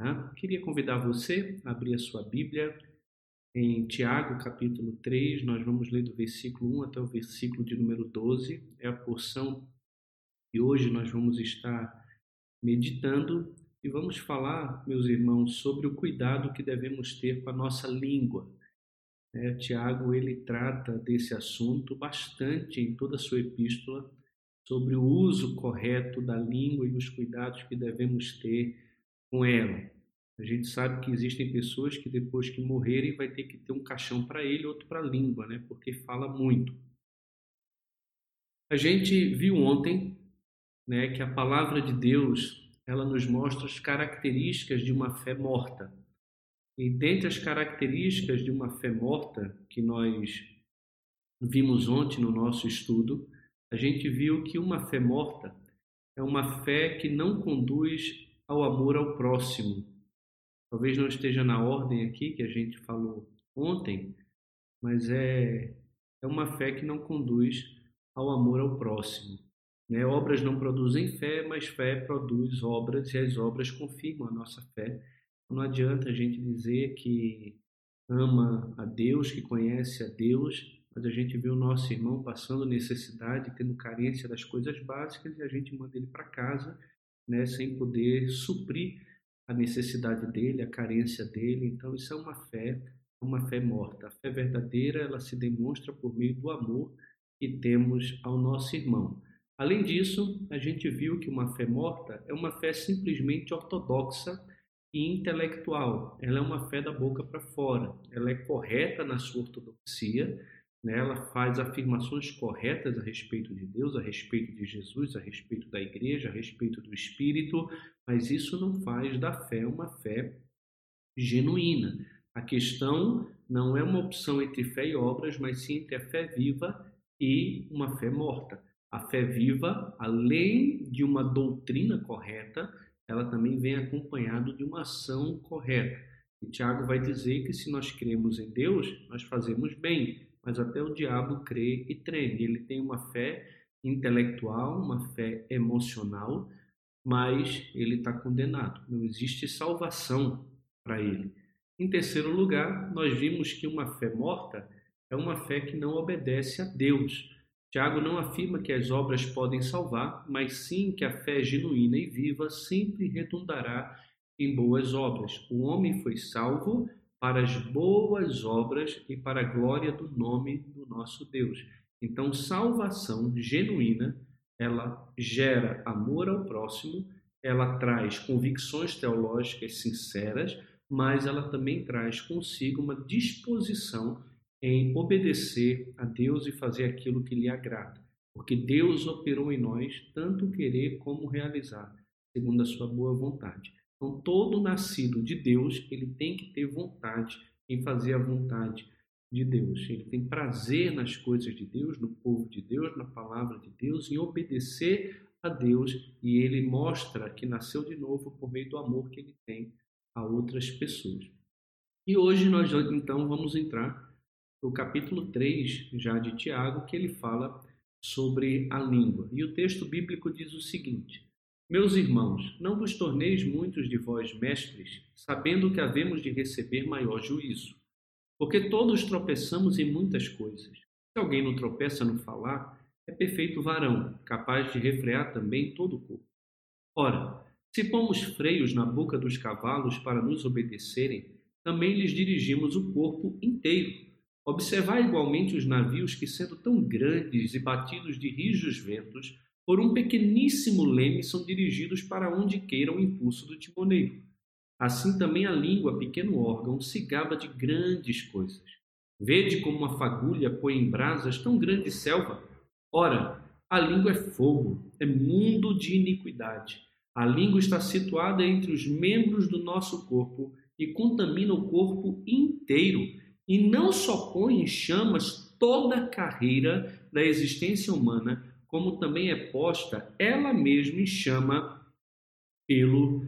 Tá? Queria convidar você a abrir a sua Bíblia em Tiago, capítulo 3. Nós vamos ler do versículo 1 até o versículo de número 12. É a porção que hoje nós vamos estar meditando e vamos falar, meus irmãos, sobre o cuidado que devemos ter com a nossa língua. É, Tiago ele trata desse assunto bastante em toda a sua epístola sobre o uso correto da língua e os cuidados que devemos ter com ela. A gente sabe que existem pessoas que depois que morrerem vai ter que ter um caixão para ele, outro para a língua, né? Porque fala muito. A gente viu ontem, né, que a palavra de Deus, ela nos mostra as características de uma fé morta. E dentre as características de uma fé morta que nós vimos ontem no nosso estudo, a gente viu que uma fé morta é uma fé que não conduz ao amor ao próximo. Talvez não esteja na ordem aqui que a gente falou ontem, mas é, é uma fé que não conduz ao amor ao próximo. Né? Obras não produzem fé, mas fé produz obras e as obras confirmam a nossa fé. Não adianta a gente dizer que ama a Deus, que conhece a Deus, mas a gente vê o nosso irmão passando necessidade, tendo carência das coisas básicas e a gente manda ele para casa, né, sem poder suprir a necessidade dele, a carência dele. Então isso é uma fé, uma fé morta. A fé verdadeira, ela se demonstra por meio do amor que temos ao nosso irmão. Além disso, a gente viu que uma fé morta é uma fé simplesmente ortodoxa e intelectual. Ela é uma fé da boca para fora. Ela é correta na sua ortodoxia, né? ela faz afirmações corretas a respeito de Deus, a respeito de Jesus, a respeito da igreja, a respeito do Espírito, mas isso não faz da fé uma fé genuína. A questão não é uma opção entre fé e obras, mas sim entre a fé viva e uma fé morta. A fé viva, além de uma doutrina correta, ela também vem acompanhado de uma ação correta. E Tiago vai dizer que se nós cremos em Deus, nós fazemos bem mas até o diabo crê e treme. Ele tem uma fé intelectual, uma fé emocional, mas ele está condenado. Não existe salvação para ele. Em terceiro lugar, nós vimos que uma fé morta é uma fé que não obedece a Deus. Tiago não afirma que as obras podem salvar, mas sim que a fé genuína e viva sempre redundará em boas obras. O homem foi salvo para as boas obras e para a glória do nome do nosso Deus. Então, salvação genuína, ela gera amor ao próximo, ela traz convicções teológicas sinceras, mas ela também traz consigo uma disposição em obedecer a Deus e fazer aquilo que lhe agrada. Porque Deus operou em nós tanto querer como realizar, segundo a sua boa vontade. Então, todo nascido de Deus, ele tem que ter vontade em fazer a vontade de Deus. Ele tem prazer nas coisas de Deus, no povo de Deus, na palavra de Deus, em obedecer a Deus e ele mostra que nasceu de novo por meio do amor que ele tem a outras pessoas. E hoje nós então vamos entrar no capítulo 3 já de Tiago, que ele fala sobre a língua. E o texto bíblico diz o seguinte: meus irmãos, não vos torneis muitos de vós mestres, sabendo que havemos de receber maior juízo. Porque todos tropeçamos em muitas coisas. Se alguém não tropeça no falar, é perfeito varão, capaz de refrear também todo o corpo. Ora, se pomos freios na boca dos cavalos para nos obedecerem, também lhes dirigimos o corpo inteiro. Observai igualmente os navios que, sendo tão grandes e batidos de rijos ventos, por um pequeníssimo leme são dirigidos para onde queira o impulso do timoneiro. Assim também a língua, pequeno órgão, se gaba de grandes coisas. Vede como uma fagulha põe em brasas tão grande selva. Ora, a língua é fogo, é mundo de iniquidade. A língua está situada entre os membros do nosso corpo e contamina o corpo inteiro, e não só põe em chamas toda a carreira da existência humana, como também é posta ela mesma em chama pelo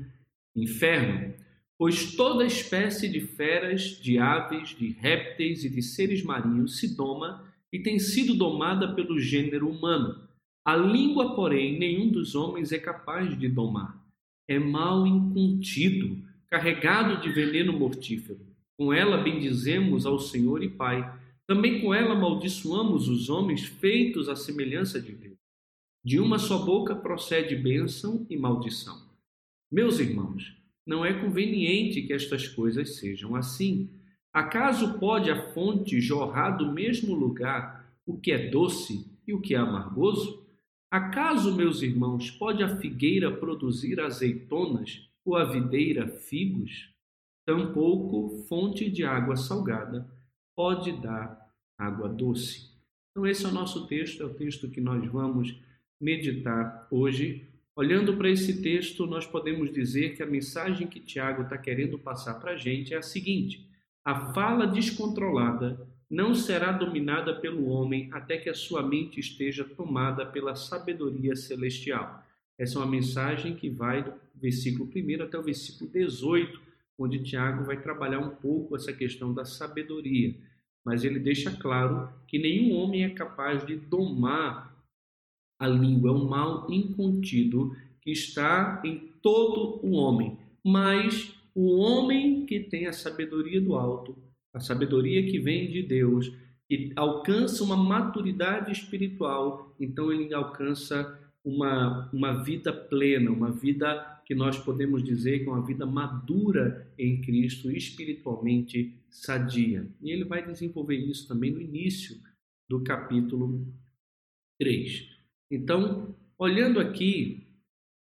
inferno. Pois toda espécie de feras, de aves, de répteis e de seres marinhos se doma e tem sido domada pelo gênero humano. A língua, porém, nenhum dos homens é capaz de domar. É mal incontido, carregado de veneno mortífero. Com ela bendizemos ao Senhor e Pai. Também com ela amaldiçoamos os homens feitos à semelhança de. De uma só boca procede bênção e maldição. Meus irmãos, não é conveniente que estas coisas sejam assim. Acaso pode a fonte jorrar do mesmo lugar o que é doce e o que é amargoso? Acaso, meus irmãos, pode a figueira produzir azeitonas ou a videira figos? Tampouco fonte de água salgada pode dar água doce. Então, esse é o nosso texto, é o texto que nós vamos meditar hoje. Olhando para esse texto, nós podemos dizer que a mensagem que Tiago está querendo passar para a gente é a seguinte: a fala descontrolada não será dominada pelo homem até que a sua mente esteja tomada pela sabedoria celestial. Essa é uma mensagem que vai do versículo 1 até o versículo 18, onde Tiago vai trabalhar um pouco essa questão da sabedoria. Mas ele deixa claro que nenhum homem é capaz de domar a língua, é um mal incontido que está em todo o homem. Mas o homem que tem a sabedoria do alto, a sabedoria que vem de Deus, que alcança uma maturidade espiritual, então ele alcança uma, uma vida plena, uma vida que nós podemos dizer que é uma vida madura em Cristo, espiritualmente sadia. E ele vai desenvolver isso também no início do capítulo 3. Então, olhando aqui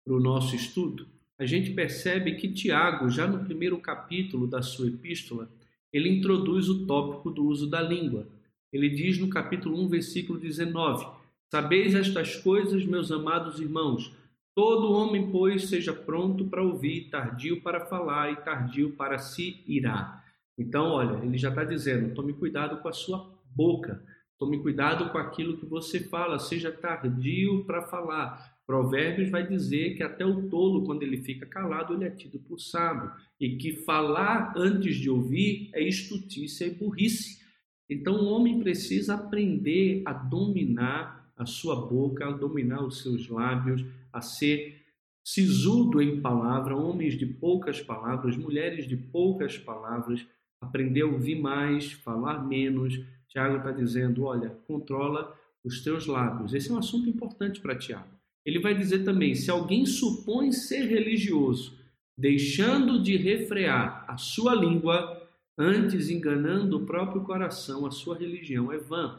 para o nosso estudo, a gente percebe que Tiago, já no primeiro capítulo da sua epístola, ele introduz o tópico do uso da língua. Ele diz no capítulo 1, versículo 19: Sabeis estas coisas, meus amados irmãos, todo homem, pois, seja pronto para ouvir, tardio para falar e tardio para se irar. Então, olha, ele já está dizendo: tome cuidado com a sua boca, tome cuidado com aquilo que você fala, seja tardio para falar. Provérbios vai dizer que até o tolo, quando ele fica calado, ele é tido por sábio. E que falar antes de ouvir é estutícia e burrice. Então o homem precisa aprender a dominar a sua boca, a dominar os seus lábios, a ser sisudo em palavra, homens de poucas palavras, mulheres de poucas palavras, aprender a ouvir mais, falar menos. Tiago está dizendo: olha, controla os teus lábios. Esse é um assunto importante para Tiago. Ele vai dizer também: se alguém supõe ser religioso, deixando de refrear a sua língua, antes enganando o próprio coração, a sua religião é vã.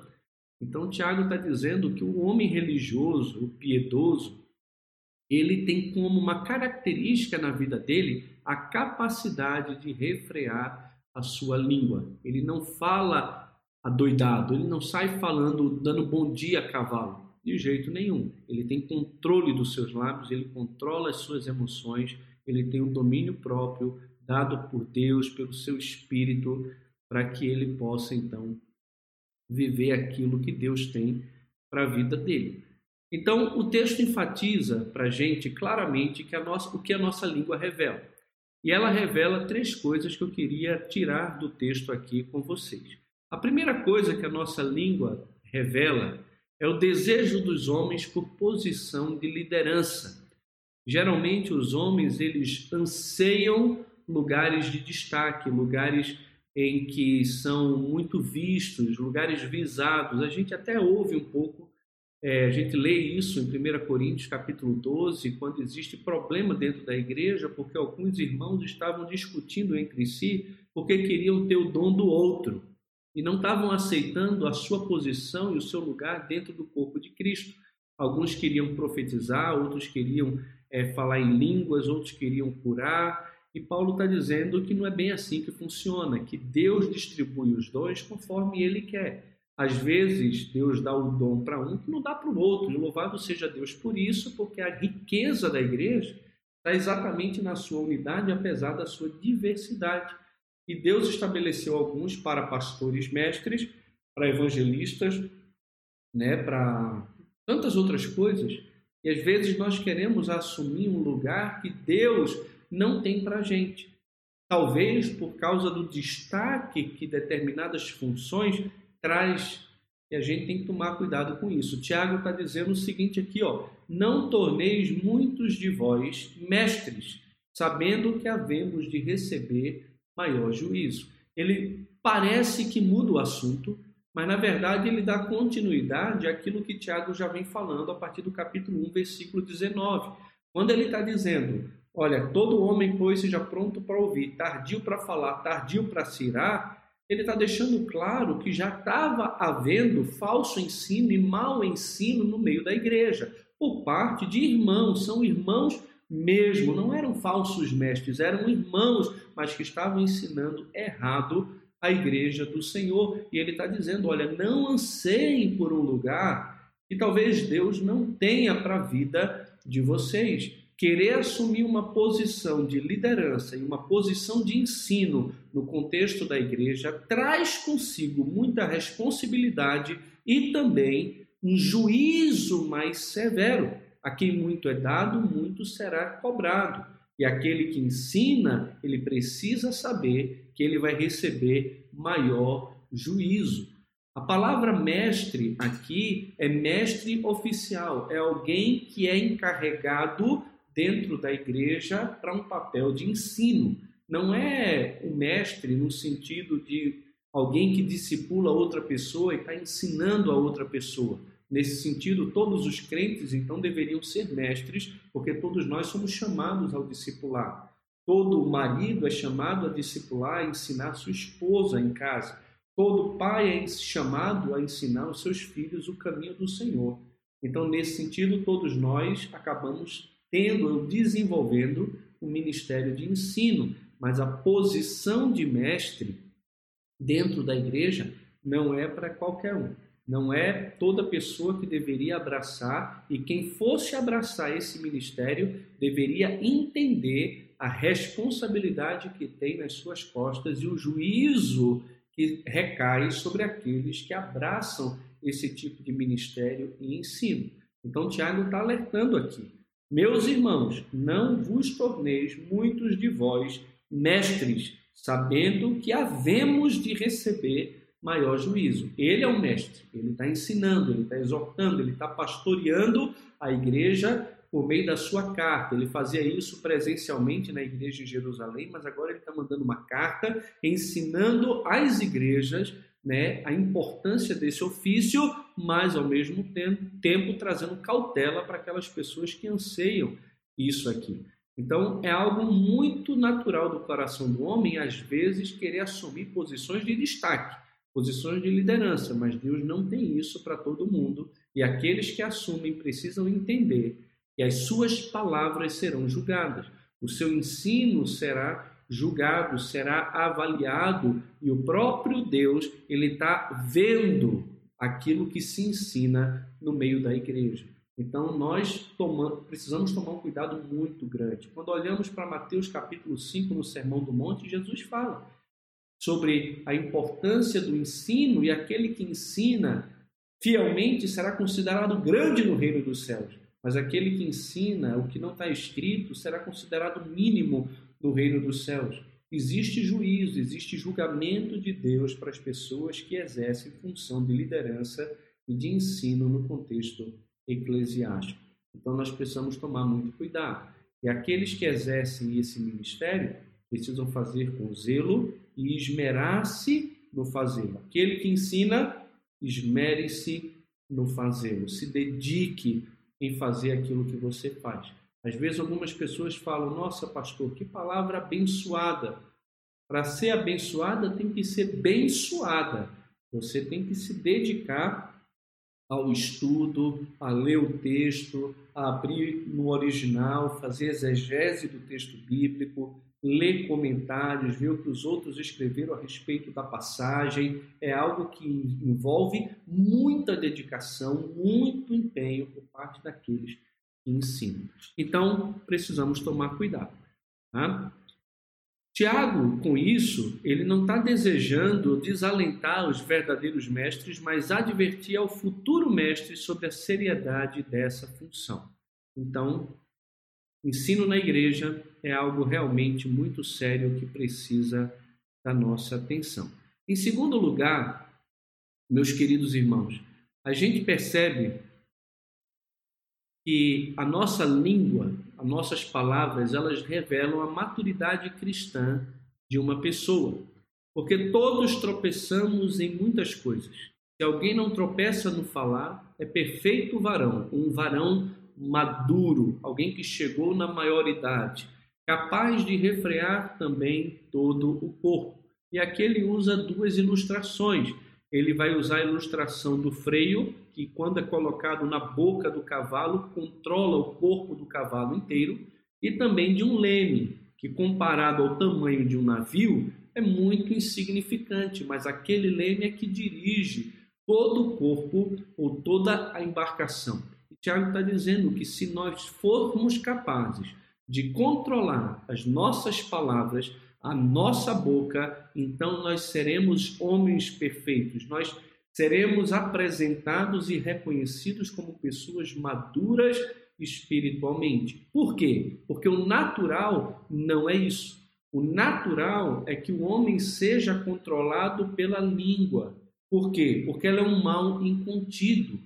Então, Tiago está dizendo que o homem religioso, o piedoso, ele tem como uma característica na vida dele a capacidade de refrear a sua língua. Ele não fala adoidado, ele não sai falando, dando bom dia a cavalo. De jeito nenhum. Ele tem controle dos seus lábios, ele controla as suas emoções, ele tem um domínio próprio dado por Deus, pelo seu espírito, para que ele possa então viver aquilo que Deus tem para a vida dele. Então, o texto enfatiza para a gente claramente que a nossa, o que a nossa língua revela. E ela revela três coisas que eu queria tirar do texto aqui com vocês. A primeira coisa que a nossa língua revela é o desejo dos homens por posição de liderança. Geralmente os homens eles anseiam lugares de destaque, lugares em que são muito vistos, lugares visados. A gente até ouve um pouco, é, a gente lê isso em 1 Coríntios capítulo 12, quando existe problema dentro da igreja, porque alguns irmãos estavam discutindo entre si porque queriam ter o dom do outro e não estavam aceitando a sua posição e o seu lugar dentro do corpo de Cristo. Alguns queriam profetizar, outros queriam é, falar em línguas, outros queriam curar. E Paulo está dizendo que não é bem assim que funciona, que Deus distribui os dons conforme Ele quer. Às vezes, Deus dá o dom para um que não dá para o outro. E louvado seja Deus por isso, porque a riqueza da igreja está exatamente na sua unidade, apesar da sua diversidade. E Deus estabeleceu alguns para pastores mestres, para evangelistas, né, para tantas outras coisas. E às vezes nós queremos assumir um lugar que Deus não tem para a gente. Talvez por causa do destaque que determinadas funções traz, e a gente tem que tomar cuidado com isso. Tiago está dizendo o seguinte aqui, ó: não torneis muitos de vós mestres, sabendo que havemos de receber maior juízo. Ele parece que muda o assunto, mas na verdade ele dá continuidade àquilo que Tiago já vem falando a partir do capítulo 1, versículo 19, quando ele está dizendo: Olha, todo homem, pois, seja pronto para ouvir, tardio para falar, tardio para se irar. Ele está deixando claro que já estava havendo falso ensino e mau ensino no meio da igreja, por parte de irmãos, são irmãos mesmo, não eram falsos mestres, eram irmãos, mas que estavam ensinando errado a igreja do Senhor. E ele está dizendo: olha, não anseiem por um lugar que talvez Deus não tenha para a vida de vocês. Querer assumir uma posição de liderança e uma posição de ensino no contexto da igreja traz consigo muita responsabilidade e também um juízo mais severo. A quem muito é dado, muito será cobrado. E aquele que ensina, ele precisa saber que ele vai receber maior juízo. A palavra mestre aqui é mestre oficial, é alguém que é encarregado dentro da igreja para um papel de ensino. Não é um mestre no sentido de alguém que discipula outra pessoa e está ensinando a outra pessoa. Nesse sentido, todos os crentes então deveriam ser mestres, porque todos nós somos chamados ao discipular. Todo marido é chamado a discipular, a ensinar sua esposa em casa. Todo pai é chamado a ensinar os seus filhos o caminho do Senhor. Então, nesse sentido, todos nós acabamos tendo, desenvolvendo um ministério de ensino, mas a posição de mestre dentro da igreja não é para qualquer um. Não é toda pessoa que deveria abraçar, e quem fosse abraçar esse ministério deveria entender a responsabilidade que tem nas suas costas e o juízo que recai sobre aqueles que abraçam esse tipo de ministério e ensino. Então, Tiago está alertando aqui. Meus irmãos, não vos torneis muitos de vós mestres, sabendo que havemos de receber maior juízo. Ele é o mestre, ele está ensinando, ele está exortando, ele está pastoreando a igreja por meio da sua carta. Ele fazia isso presencialmente na igreja em Jerusalém, mas agora ele está mandando uma carta ensinando às igrejas né, a importância desse ofício, mas ao mesmo tempo, tempo trazendo cautela para aquelas pessoas que anseiam isso aqui. Então, é algo muito natural do coração do homem, às vezes, querer assumir posições de destaque posições de liderança, mas Deus não tem isso para todo mundo e aqueles que assumem precisam entender que as suas palavras serão julgadas, o seu ensino será julgado, será avaliado e o próprio Deus ele está vendo aquilo que se ensina no meio da igreja. Então nós precisamos tomar um cuidado muito grande. Quando olhamos para Mateus capítulo 5 no Sermão do Monte, Jesus fala sobre a importância do ensino e aquele que ensina fielmente será considerado grande no reino dos céus. Mas aquele que ensina o que não está escrito será considerado mínimo no reino dos céus. Existe juízo, existe julgamento de Deus para as pessoas que exercem função de liderança e de ensino no contexto eclesiástico. Então nós precisamos tomar muito cuidado. E aqueles que exercem esse ministério precisam fazer com zelo e esmerar-se no fazê-lo. Aquele que ensina, esmere-se no fazê-lo. Se dedique em fazer aquilo que você faz. Às vezes algumas pessoas falam: "Nossa, pastor, que palavra abençoada". Para ser abençoada tem que ser bençoada. Você tem que se dedicar ao estudo, a ler o texto, a abrir no original, fazer exegese do texto bíblico, ler comentários, ver o que os outros escreveram a respeito da passagem, é algo que envolve muita dedicação, muito empenho por parte daqueles que ensinam. Então, precisamos tomar cuidado. Tá? Tiago, com isso, ele não está desejando desalentar os verdadeiros mestres, mas advertir ao futuro mestre sobre a seriedade dessa função. Então, ensino na igreja é algo realmente muito sério que precisa da nossa atenção. Em segundo lugar, meus queridos irmãos, a gente percebe que a nossa língua, as nossas palavras, elas revelam a maturidade cristã de uma pessoa. Porque todos tropeçamos em muitas coisas. Se alguém não tropeça no falar, é perfeito varão, um varão maduro, alguém que chegou na maioridade, capaz de refrear também todo o corpo. E aqui ele usa duas ilustrações. Ele vai usar a ilustração do freio, que quando é colocado na boca do cavalo, controla o corpo do cavalo inteiro, e também de um leme, que comparado ao tamanho de um navio, é muito insignificante, mas aquele leme é que dirige todo o corpo ou toda a embarcação. E Tiago está dizendo que se nós formos capazes de controlar as nossas palavras, a nossa boca, então nós seremos homens perfeitos, nós seremos apresentados e reconhecidos como pessoas maduras espiritualmente. Por quê? Porque o natural não é isso. O natural é que o homem seja controlado pela língua. Por quê? Porque ela é um mal incontido,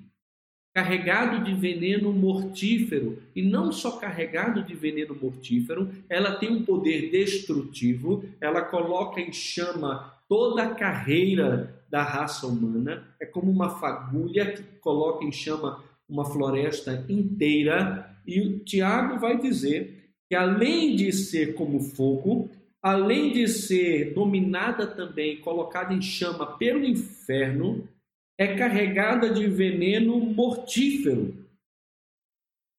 carregado de veneno mortífero. E não só carregado de veneno mortífero, ela tem um poder destrutivo, ela coloca em chama toda a carreira da raça humana. É como uma fagulha que coloca em chama uma floresta inteira. E o Tiago vai dizer que além de ser como fogo, além de ser dominada também, colocada em chama pelo inferno, é carregada de veneno mortífero.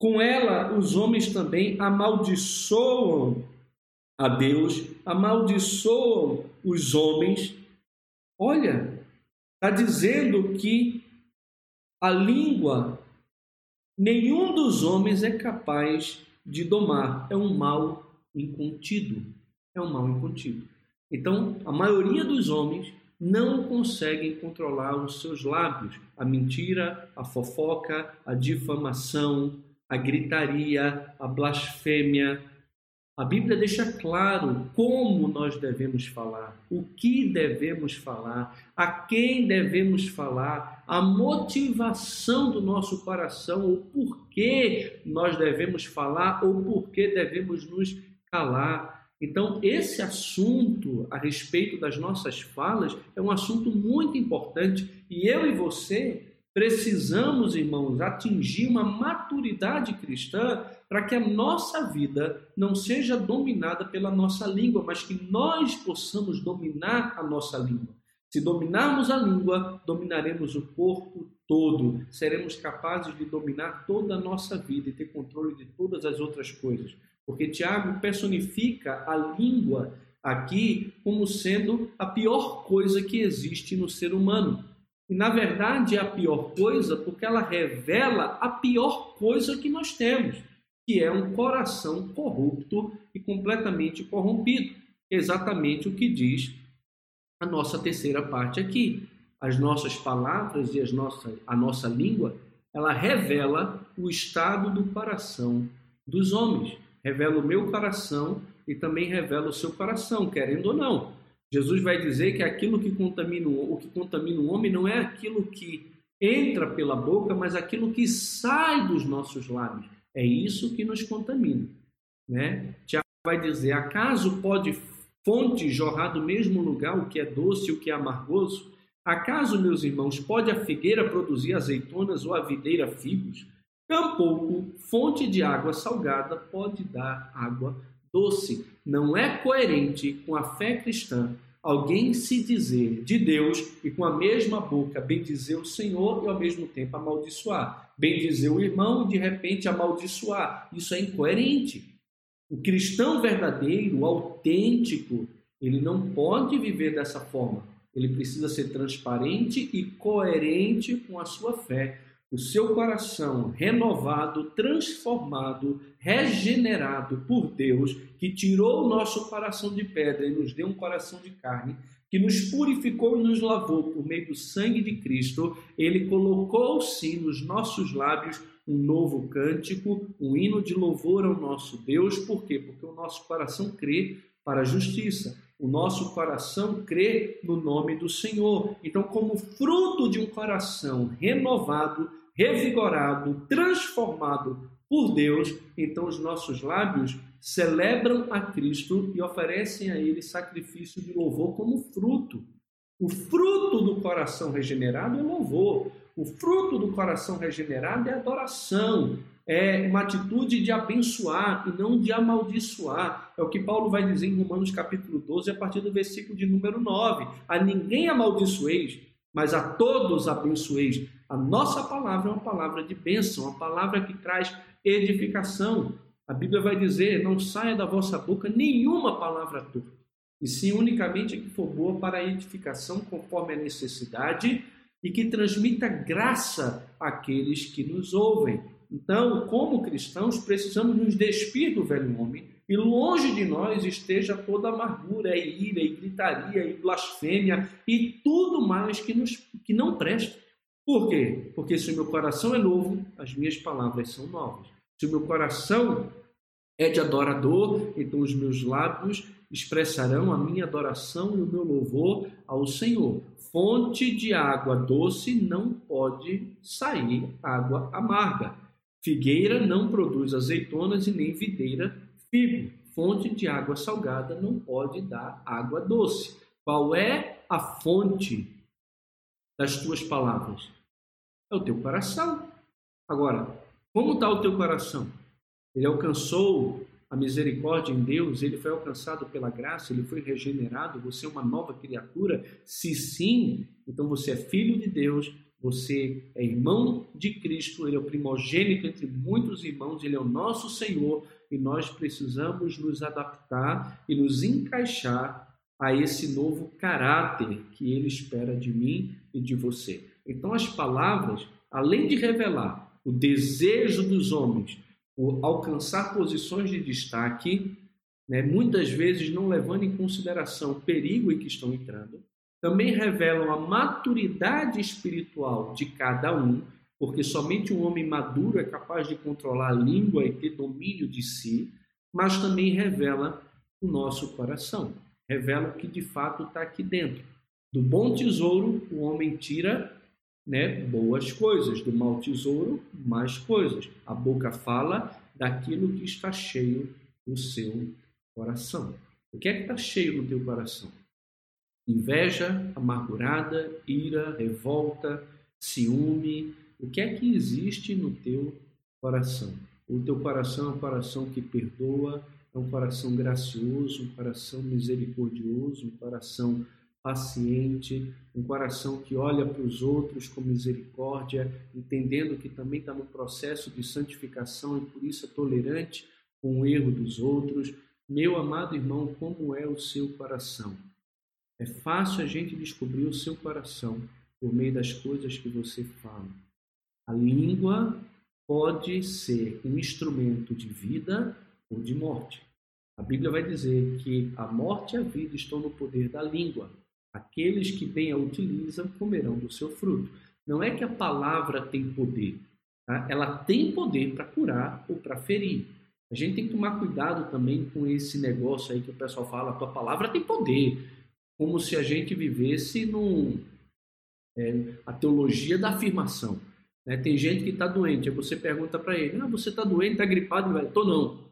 Com ela, os homens também amaldiçoam a Deus, amaldiçoam os homens. Olha, está dizendo que a língua nenhum dos homens é capaz de domar, é um mal incontido é um mal incontido. Então, a maioria dos homens não conseguem controlar os seus lábios. A mentira, a fofoca, a difamação, a gritaria, a blasfêmia. A Bíblia deixa claro como nós devemos falar, o que devemos falar, a quem devemos falar, a motivação do nosso coração, o porquê nós devemos falar ou porquê devemos nos calar. Então, esse assunto a respeito das nossas falas é um assunto muito importante e eu e você precisamos, irmãos, atingir uma maturidade cristã para que a nossa vida não seja dominada pela nossa língua, mas que nós possamos dominar a nossa língua. Se dominarmos a língua, dominaremos o corpo todo, seremos capazes de dominar toda a nossa vida e ter controle de todas as outras coisas. Porque Tiago personifica a língua aqui como sendo a pior coisa que existe no ser humano. E na verdade é a pior coisa porque ela revela a pior coisa que nós temos, que é um coração corrupto e completamente corrompido. Exatamente o que diz a nossa terceira parte aqui. As nossas palavras e as nossas, a nossa língua, ela revela o estado do coração dos homens revela o meu coração e também revela o seu coração, querendo ou não. Jesus vai dizer que aquilo que contamina o que contamina o homem não é aquilo que entra pela boca, mas aquilo que sai dos nossos lábios. É isso que nos contamina, né? Tiago vai dizer: acaso pode fonte jorrar do mesmo lugar o que é doce e o que é amargoso? Acaso, meus irmãos, pode a figueira produzir azeitonas ou a videira figos? Tampouco fonte de água salgada pode dar água doce. Não é coerente com a fé cristã alguém se dizer de Deus e com a mesma boca bendizer o Senhor e ao mesmo tempo amaldiçoar. Bendizer o irmão e de repente amaldiçoar. Isso é incoerente. O cristão verdadeiro, autêntico, ele não pode viver dessa forma. Ele precisa ser transparente e coerente com a sua fé o seu coração renovado, transformado, regenerado por Deus, que tirou o nosso coração de pedra e nos deu um coração de carne, que nos purificou e nos lavou por meio do sangue de Cristo, ele colocou sim nos nossos lábios um novo cântico, um hino de louvor ao nosso Deus. Por quê? Porque o nosso coração crê para a justiça. O nosso coração crê no nome do Senhor. Então, como fruto de um coração renovado, revigorado, transformado por Deus, então os nossos lábios celebram a Cristo e oferecem a Ele sacrifício de louvor como fruto. O fruto do coração regenerado é louvor. O fruto do coração regenerado é adoração, é uma atitude de abençoar e não de amaldiçoar. É o que Paulo vai dizer em Romanos capítulo 12, a partir do versículo de número 9. A ninguém amaldiçoeis, mas a todos abençoeis. A nossa palavra é uma palavra de bênção, uma palavra que traz edificação. A Bíblia vai dizer: não saia da vossa boca nenhuma palavra torta, e sim unicamente a que for boa para a edificação conforme a necessidade e que transmita graça àqueles que nos ouvem. Então, como cristãos, precisamos nos despir do velho homem e longe de nós esteja toda amargura, e ira, e gritaria, e blasfêmia e tudo mais que, nos, que não presta. Por quê? Porque se o meu coração é novo, as minhas palavras são novas. Se o meu coração é de adorador, então os meus lábios expressarão a minha adoração e o meu louvor ao Senhor. Fonte de água doce não pode sair água amarga. Figueira não produz azeitonas e nem videira figo. Fonte de água salgada não pode dar água doce. Qual é a fonte das tuas palavras? É o teu coração. Agora, como está o teu coração? Ele alcançou a misericórdia em Deus, ele foi alcançado pela graça, ele foi regenerado, você é uma nova criatura? Se sim, então você é filho de Deus, você é irmão de Cristo, ele é o primogênito entre muitos irmãos, ele é o nosso Senhor e nós precisamos nos adaptar e nos encaixar a esse novo caráter que ele espera de mim e de você. Então, as palavras, além de revelar o desejo dos homens por alcançar posições de destaque, né, muitas vezes não levando em consideração o perigo em que estão entrando, também revelam a maturidade espiritual de cada um, porque somente um homem maduro é capaz de controlar a língua e ter domínio de si, mas também revela o nosso coração, revela o que de fato está aqui dentro. Do bom tesouro, o homem tira né, boas coisas, do mau tesouro, mais coisas. A boca fala daquilo que está cheio no seu coração. O que é que está cheio no teu coração? Inveja, amargurada, ira, revolta, ciúme. O que é que existe no teu coração? O teu coração é um coração que perdoa, é um coração gracioso, um coração misericordioso, um coração paciente, um coração que olha para os outros com misericórdia, entendendo que também está no processo de santificação e por isso é tolerante com o erro dos outros. Meu amado irmão, como é o seu coração? É fácil a gente descobrir o seu coração por meio das coisas que você fala. A língua pode ser um instrumento de vida ou de morte. A Bíblia vai dizer que a morte e a vida estão no poder da língua. Aqueles que bem a utilizam comerão do seu fruto. Não é que a palavra tem poder, tá? ela tem poder para curar ou para ferir. A gente tem que tomar cuidado também com esse negócio aí que o pessoal fala: a tua palavra tem poder, como se a gente vivesse num, é, a teologia da afirmação. Né? Tem gente que está doente, aí você pergunta para ele: ah, você está doente, está gripado? Vai, tô não.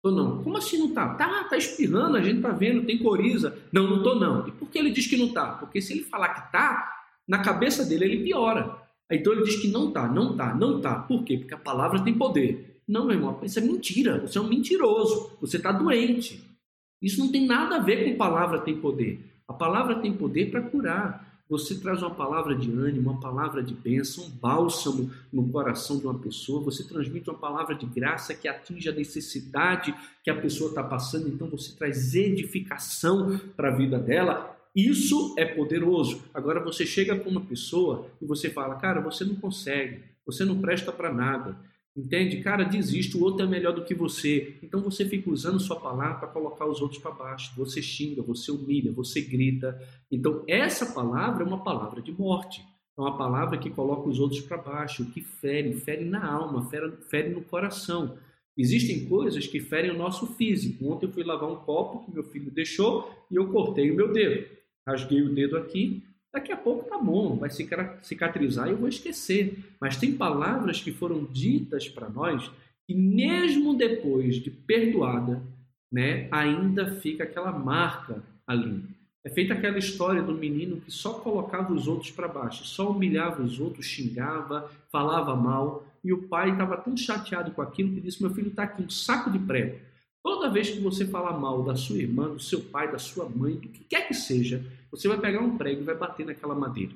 Tô não. Como assim não tá? Tá, tá espirrando, a gente tá vendo, tem coriza. Não, não tô não. E por que ele diz que não tá? Porque se ele falar que tá, na cabeça dele ele piora. Então ele diz que não tá, não tá, não tá. Por quê? Porque a palavra tem poder. Não, meu irmão, isso é mentira. Você é um mentiroso. Você está doente. Isso não tem nada a ver com palavra tem poder. A palavra tem poder para curar. Você traz uma palavra de ânimo, uma palavra de bênção, um bálsamo no coração de uma pessoa. Você transmite uma palavra de graça que atinge a necessidade que a pessoa está passando. Então você traz edificação para a vida dela. Isso é poderoso. Agora você chega para uma pessoa e você fala, cara, você não consegue, você não presta para nada. Entende? Cara, desiste, o outro é melhor do que você. Então você fica usando sua palavra para colocar os outros para baixo. Você xinga, você humilha, você grita. Então essa palavra é uma palavra de morte. É uma palavra que coloca os outros para baixo, que fere, fere na alma, fere, fere no coração. Existem coisas que ferem o nosso físico. Ontem eu fui lavar um copo que meu filho deixou e eu cortei o meu dedo. Rasguei o dedo aqui, Daqui a pouco tá bom, vai cicatrizar e eu vou esquecer. Mas tem palavras que foram ditas para nós que mesmo depois de perdoada, né, ainda fica aquela marca ali. É feita aquela história do menino que só colocava os outros para baixo, só humilhava os outros, xingava, falava mal, e o pai estava tão chateado com aquilo que disse: Meu filho está aqui um saco de prego. Toda vez que você falar mal da sua irmã, do seu pai, da sua mãe, do que quer que seja, você vai pegar um prego e vai bater naquela madeira.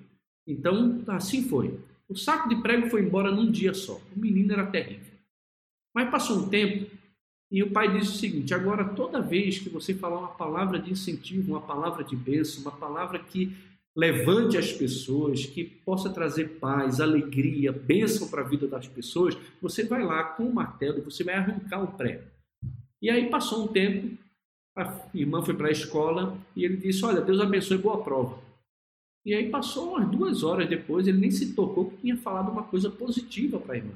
Então, assim foi. O saco de prego foi embora num dia só. O menino era terrível. Mas passou um tempo e o pai disse o seguinte: agora, toda vez que você falar uma palavra de incentivo, uma palavra de bênção, uma palavra que levante as pessoas, que possa trazer paz, alegria, bênção para a vida das pessoas, você vai lá com o martelo você vai arrancar o prego. E aí passou um tempo, a irmã foi para a escola e ele disse: Olha, Deus abençoe, boa prova. E aí passou umas duas horas depois, ele nem se tocou que tinha falado uma coisa positiva para a irmã.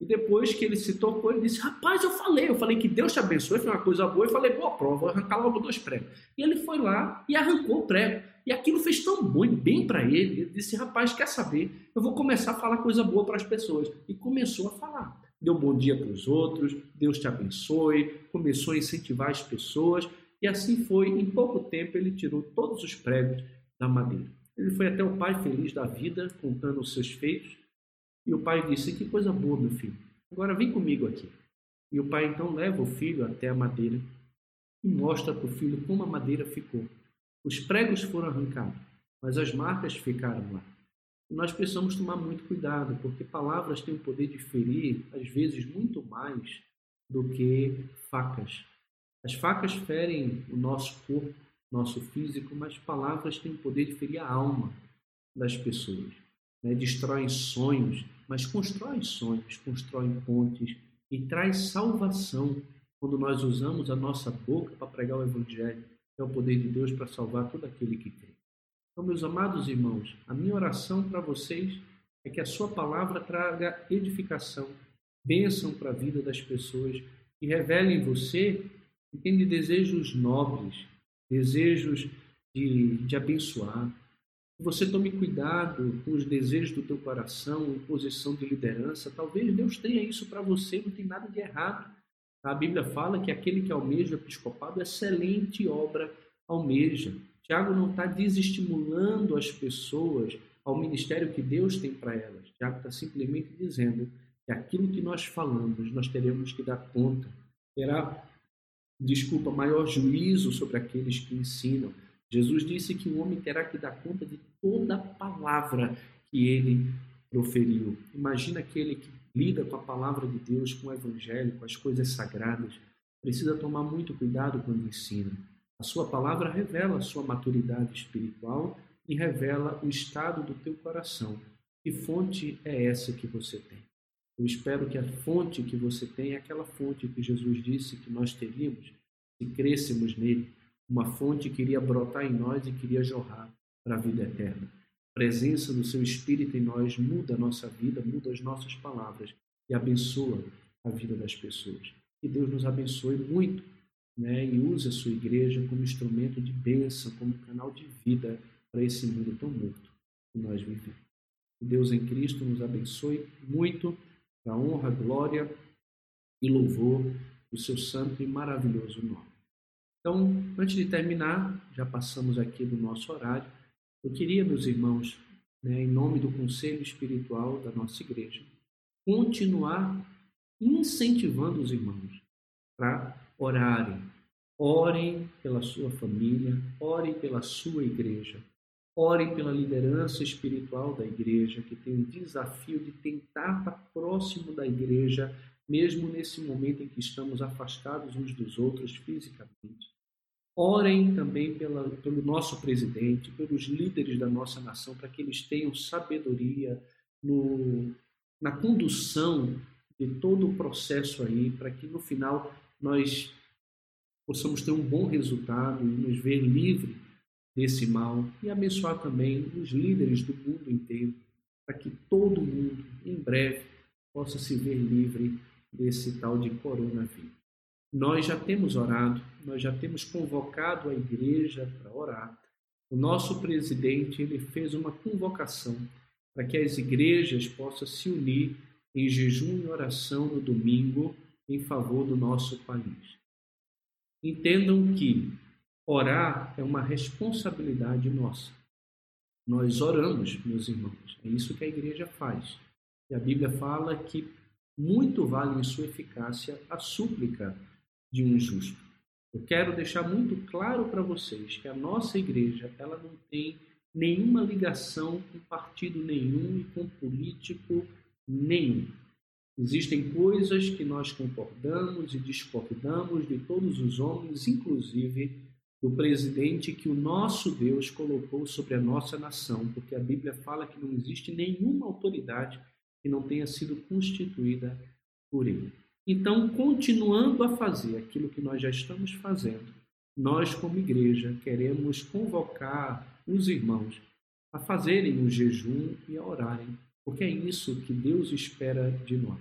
E depois que ele se tocou, ele disse: Rapaz, eu falei, eu falei que Deus te abençoe, foi uma coisa boa, e falei: Boa prova, vou arrancar logo dois pregos. E ele foi lá e arrancou o prego. E aquilo fez tão bom, bem para ele. Ele disse: Rapaz, quer saber? Eu vou começar a falar coisa boa para as pessoas. E começou a falar. Deu bom dia para os outros, Deus te abençoe, começou a incentivar as pessoas. E assim foi. Em pouco tempo, ele tirou todos os pregos da madeira. Ele foi até o pai feliz da vida, contando os seus feitos. E o pai disse: Que coisa boa, meu filho. Agora vem comigo aqui. E o pai então leva o filho até a madeira e mostra para o filho como a madeira ficou. Os pregos foram arrancados, mas as marcas ficaram lá. Nós precisamos tomar muito cuidado, porque palavras têm o poder de ferir, às vezes, muito mais do que facas. As facas ferem o nosso corpo, nosso físico, mas palavras têm o poder de ferir a alma das pessoas. Né? Destroem sonhos, mas constroem sonhos, constroem pontes e traz salvação quando nós usamos a nossa boca para pregar o Evangelho é o poder de Deus para salvar todo aquele que crê. Então, meus amados irmãos, a minha oração para vocês é que a sua palavra traga edificação, bênção para a vida das pessoas e revele em você, entende, desejos nobres, desejos de, de abençoar. Que você tome cuidado com os desejos do teu coração em posição de liderança. Talvez Deus tenha isso para você, não tem nada de errado. A Bíblia fala que aquele que almeja o episcopado, excelente obra almeja. Tiago não está desestimulando as pessoas ao ministério que Deus tem para elas. Tiago está simplesmente dizendo que aquilo que nós falamos, nós teremos que dar conta. Terá, desculpa, maior juízo sobre aqueles que ensinam. Jesus disse que o homem terá que dar conta de toda palavra que ele proferiu. Imagina aquele que lida com a palavra de Deus, com o evangelho, com as coisas sagradas, precisa tomar muito cuidado quando ensina. A sua palavra revela a sua maturidade espiritual e revela o estado do teu coração. Que fonte é essa que você tem? Eu espero que a fonte que você tem é aquela fonte que Jesus disse que nós teríamos se crêssemos nele, uma fonte que iria brotar em nós e queria jorrar para a vida eterna presença do seu Espírito em nós muda a nossa vida, muda as nossas palavras e abençoa a vida das pessoas. Que Deus nos abençoe muito né, e use a sua igreja como instrumento de bênção, como canal de vida para esse mundo tão morto que nós vivemos. Que Deus em Cristo nos abençoe muito, para honra, glória e louvor do seu santo e maravilhoso nome. Então, antes de terminar, já passamos aqui do nosso horário, eu queria, meus irmãos, né, em nome do conselho espiritual da nossa igreja, continuar incentivando os irmãos para orarem. Orem pela sua família, orem pela sua igreja, orem pela liderança espiritual da igreja, que tem o desafio de tentar estar próximo da igreja, mesmo nesse momento em que estamos afastados uns dos outros fisicamente. Orem também pela, pelo nosso presidente, pelos líderes da nossa nação, para que eles tenham sabedoria no, na condução de todo o processo aí, para que no final nós possamos ter um bom resultado e nos ver livre desse mal e abençoar também os líderes do mundo inteiro, para que todo mundo, em breve, possa se ver livre desse tal de coronavírus. Nós já temos orado, nós já temos convocado a igreja para orar. O nosso presidente ele fez uma convocação para que as igrejas possam se unir em jejum e oração no domingo em favor do nosso país. Entendam que orar é uma responsabilidade nossa. Nós oramos, meus irmãos, é isso que a igreja faz. E a Bíblia fala que muito vale em sua eficácia a súplica de um justo. Eu quero deixar muito claro para vocês que a nossa igreja ela não tem nenhuma ligação com partido nenhum e com político nenhum. Existem coisas que nós concordamos e discordamos de todos os homens, inclusive do presidente que o nosso Deus colocou sobre a nossa nação, porque a Bíblia fala que não existe nenhuma autoridade que não tenha sido constituída por ele. Então, continuando a fazer aquilo que nós já estamos fazendo, nós, como igreja, queremos convocar os irmãos a fazerem o jejum e a orarem, porque é isso que Deus espera de nós.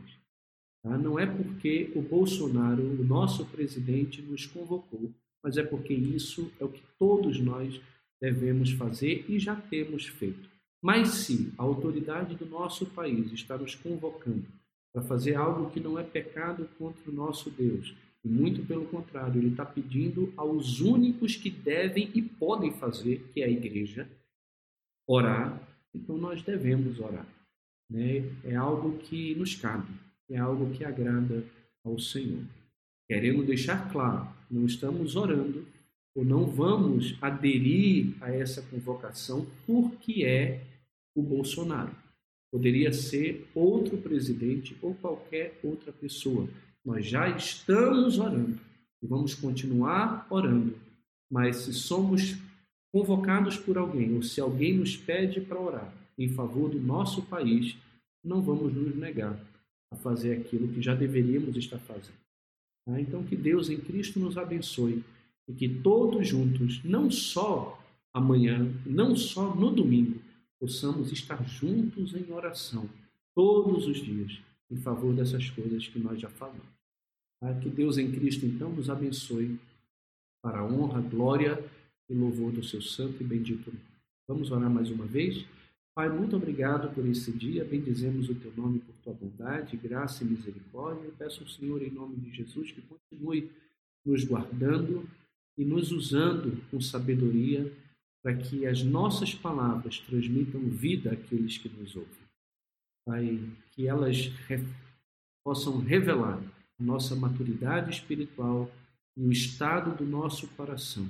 Tá? Não é porque o Bolsonaro, o nosso presidente, nos convocou, mas é porque isso é o que todos nós devemos fazer e já temos feito. Mas se a autoridade do nosso país está nos convocando para fazer algo que não é pecado contra o nosso Deus. E muito pelo contrário, ele está pedindo aos únicos que devem e podem fazer, que é a igreja, orar. Então nós devemos orar. Né? É algo que nos cabe, é algo que agrada ao Senhor. Querendo deixar claro, não estamos orando ou não vamos aderir a essa convocação porque é o Bolsonaro. Poderia ser outro presidente ou qualquer outra pessoa. Nós já estamos orando e vamos continuar orando. Mas se somos convocados por alguém ou se alguém nos pede para orar em favor do nosso país, não vamos nos negar a fazer aquilo que já deveríamos estar fazendo. Tá? Então, que Deus em Cristo nos abençoe e que todos juntos, não só amanhã, não só no domingo, possamos estar juntos em oração todos os dias em favor dessas coisas que nós já falamos. Tá? Que Deus em Cristo então nos abençoe para a honra, glória e louvor do seu santo e bendito nome. Vamos orar mais uma vez? Pai, muito obrigado por esse dia, bendizemos o teu nome por tua bondade, graça e misericórdia. E peço ao Senhor, em nome de Jesus, que continue nos guardando e nos usando com sabedoria para que as nossas palavras transmitam vida àqueles que nos ouvem. Pai, que elas re possam revelar nossa maturidade espiritual e o estado do nosso coração.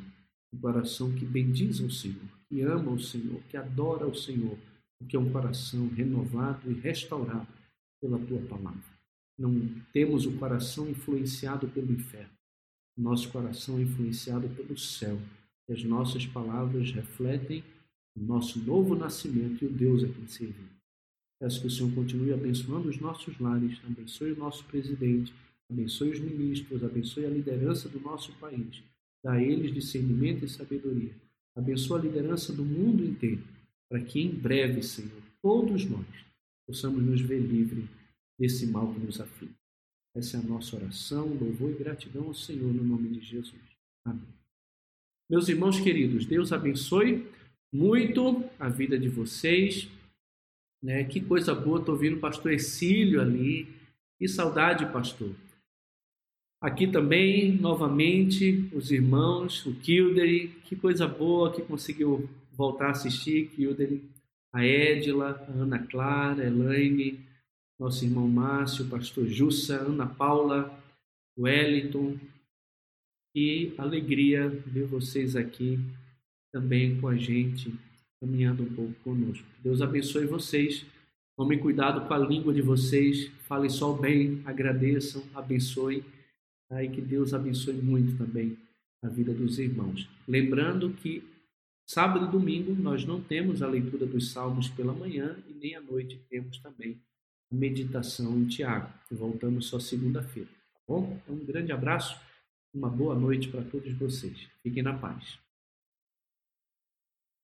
Um coração que bendiz o Senhor, que ama o Senhor, que adora o Senhor, porque é um coração renovado e restaurado pela tua palavra. Não temos o coração influenciado pelo inferno. Nosso coração é influenciado pelo céu que as nossas palavras refletem o nosso novo nascimento e o Deus a quem servimos. Peço que o Senhor continue abençoando os nossos lares, abençoe o nosso presidente, abençoe os ministros, abençoe a liderança do nosso país, dá a eles discernimento e sabedoria. Abençoe a liderança do mundo inteiro, para que em breve, Senhor, todos nós possamos nos ver livres desse mal que nos aflige. Essa é a nossa oração, louvor e gratidão ao Senhor no nome de Jesus. Amém. Meus irmãos queridos, Deus abençoe muito a vida de vocês. Né? Que coisa boa, estou ouvindo o pastor Exílio ali. Que saudade, pastor. Aqui também, novamente, os irmãos, o Kildery, que coisa boa que conseguiu voltar a assistir, Kildery, a Edila, a Ana Clara, a Elaine, nosso irmão Márcio, o pastor Jussa, Ana Paula, Wellington, e alegria ver vocês aqui também com a gente, caminhando um pouco conosco. Deus abençoe vocês. Tomem cuidado com a língua de vocês. Falem só o bem, agradeçam, abençoem. Tá? E que Deus abençoe muito também a vida dos irmãos. Lembrando que sábado e domingo nós não temos a leitura dos salmos pela manhã e nem à noite temos também a meditação em Tiago. Voltamos só segunda-feira. Tá bom? Então, um grande abraço. Uma boa noite para todos vocês. Fiquem na paz.